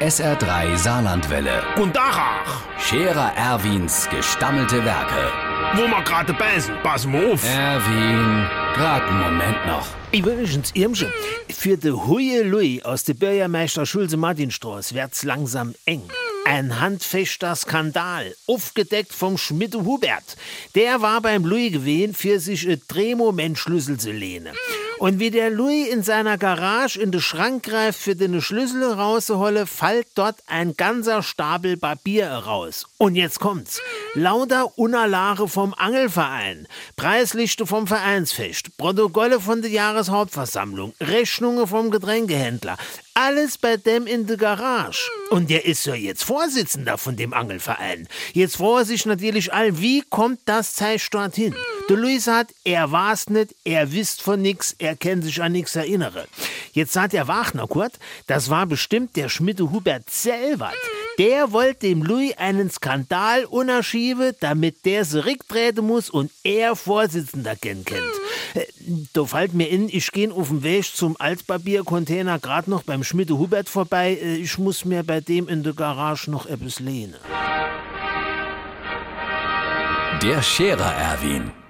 SR3 Saarlandwelle. Und Dachach, Scherer Erwins gestammelte Werke. wo wir gerade beißen, pass mal auf. Erwin, grad einen Moment noch. Übrigens, Irmsche, für de Huye Louis aus der Bürgermeister Schulze Martinstraße wird's langsam eng. Ein handfester Skandal, aufgedeckt vom Schmidt Hubert. Der war beim Louis gewesen, für sich ein Drehmomentschlüssel zu lehnen. Und wie der Louis in seiner Garage in den Schrank greift, für den Schlüssel rauszuholen, fällt dort ein ganzer Stapel Papier raus. Und jetzt kommt's. Lauter Unterlage vom Angelverein, Preisliste vom Vereinsfest, Protokolle von der Jahreshauptversammlung, Rechnungen vom Getränkehändler. Alles bei dem in der Garage. Und der ist ja jetzt Vorsitzender von dem Angelverein. Jetzt fragt sich natürlich all, wie kommt das Zeich dorthin? Der Luis sagt, er war's nicht, er wisst von nix, er kann sich an nix erinnere. Jetzt sagt der Wagner Kurt, das war bestimmt der Schmiede Hubert selber. Der wollte dem Louis einen Skandal unerschieben, damit der zurücktreten muss und er Vorsitzender kennt. Äh, Da fällt mir in, ich geh auf dem Weg zum Altpapiercontainer grad noch beim Schmiede Hubert vorbei. Äh, Ich muss mir bei dem in der Garage noch etwas lehnen. Der Scherer Erwin.